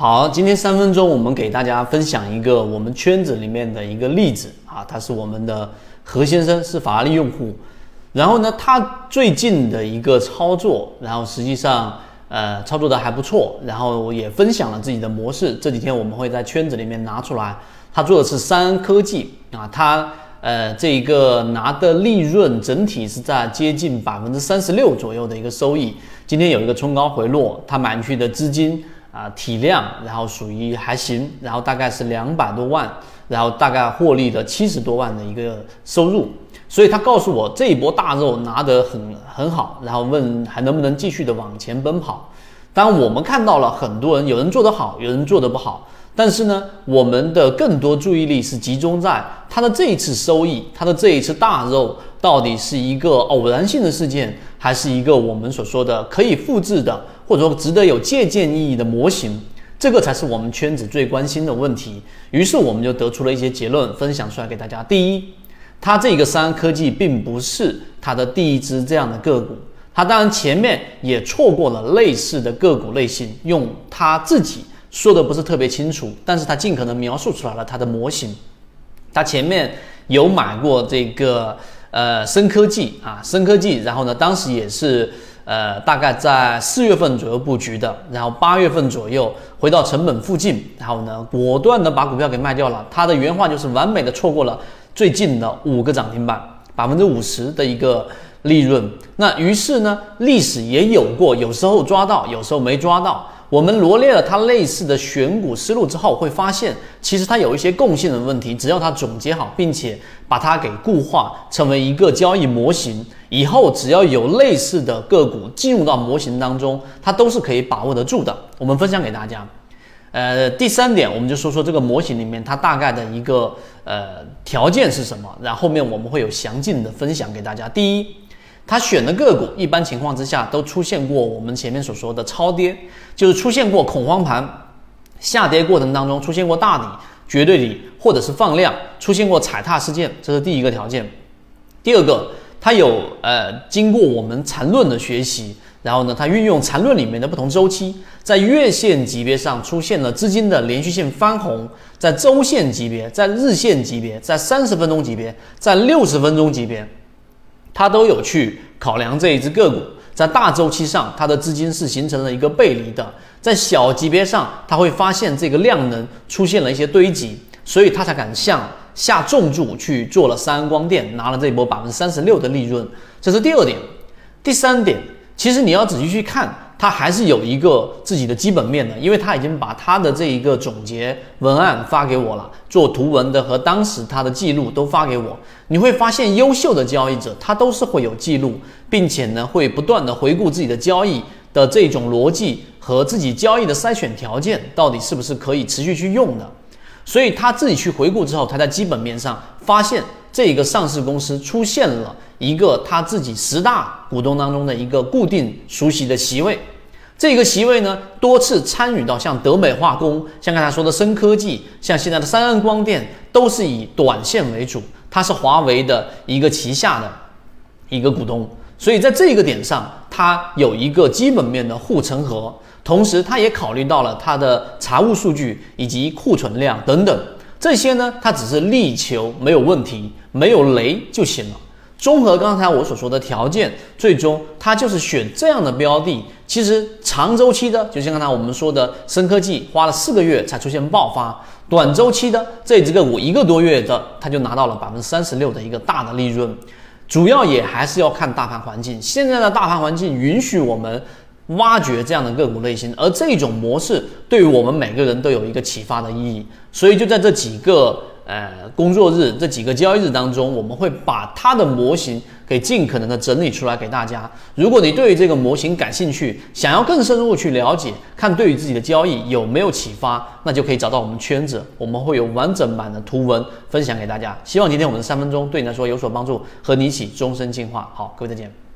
好，今天三分钟我们给大家分享一个我们圈子里面的一个例子啊，他是我们的何先生，是法拉利用户。然后呢，他最近的一个操作，然后实际上呃操作的还不错，然后也分享了自己的模式。这几天我们会在圈子里面拿出来。他做的是三安科技啊，他呃这一个拿的利润整体是在接近百分之三十六左右的一个收益。今天有一个冲高回落，他买进去的资金。啊，体量，然后属于还行，然后大概是两百多万，然后大概获利的七十多万的一个收入，所以他告诉我这一波大肉拿得很很好，然后问还能不能继续的往前奔跑。当然，我们看到了很多人，有人做得好，有人做得不好，但是呢，我们的更多注意力是集中在他的这一次收益，他的这一次大肉到底是一个偶然性的事件，还是一个我们所说的可以复制的。或者说值得有借鉴意义的模型，这个才是我们圈子最关心的问题。于是我们就得出了一些结论，分享出来给大家。第一，它这个三安科技并不是它的第一只这样的个股，它当然前面也错过了类似的个股类型，用它自己说的不是特别清楚，但是它尽可能描述出来了它的模型。它前面有买过这个呃深科技啊，深科技，然后呢，当时也是。呃，大概在四月份左右布局的，然后八月份左右回到成本附近，然后呢，果断的把股票给卖掉了。他的原话就是完美的错过了最近的五个涨停板，百分之五十的一个利润。那于是呢，历史也有过，有时候抓到，有时候没抓到。我们罗列了它类似的选股思路之后，会发现其实它有一些共性的问题。只要它总结好，并且把它给固化成为一个交易模型，以后只要有类似的个股进入到模型当中，它都是可以把握得住的。我们分享给大家。呃，第三点，我们就说说这个模型里面它大概的一个呃条件是什么，然后后面我们会有详尽的分享给大家。第一。他选的个股，一般情况之下都出现过我们前面所说的超跌，就是出现过恐慌盘下跌过程当中出现过大底、绝对底或者是放量，出现过踩踏事件，这是第一个条件。第二个，它有呃经过我们缠论的学习，然后呢，它运用缠论里面的不同周期，在月线级别上出现了资金的连续性翻红，在周线级别、在日线级别、在三十分钟级别、在六十分钟级别。他都有去考量这一只个股，在大周期上，它的资金是形成了一个背离的；在小级别上，他会发现这个量能出现了一些堆积，所以他才敢向下重注去做了三安光电，拿了这波百分之三十六的利润。这是第二点，第三点，其实你要仔细去看。他还是有一个自己的基本面的，因为他已经把他的这一个总结文案发给我了，做图文的和当时他的记录都发给我。你会发现，优秀的交易者他都是会有记录，并且呢会不断的回顾自己的交易的这种逻辑和自己交易的筛选条件到底是不是可以持续去用的。所以他自己去回顾之后，他在基本面上发现这个上市公司出现了一个他自己十大股东当中的一个固定熟悉的席位。这个席位呢，多次参与到像德美化工、像刚才说的深科技、像现在的三安光电，都是以短线为主。它是华为的一个旗下的一个股东，所以在这个点上，它有一个基本面的护城河。同时，它也考虑到了它的财务数据以及库存量等等这些呢，它只是力求没有问题、没有雷就行了。综合刚才我所说的条件，最终它就是选这样的标的。其实长周期的，就像刚才我们说的深科技，花了四个月才出现爆发；短周期的这几个股，一个多月的，它就拿到了百分之三十六的一个大的利润。主要也还是要看大盘环境。现在的大盘环境允许我们挖掘这样的个股类型，而这种模式对于我们每个人都有一个启发的意义。所以就在这几个。呃，工作日这几个交易日当中，我们会把它的模型给尽可能的整理出来给大家。如果你对于这个模型感兴趣，想要更深入去了解，看对于自己的交易有没有启发，那就可以找到我们圈子，我们会有完整版的图文分享给大家。希望今天我们的三分钟对你来说有所帮助，和你一起终身进化。好，各位再见。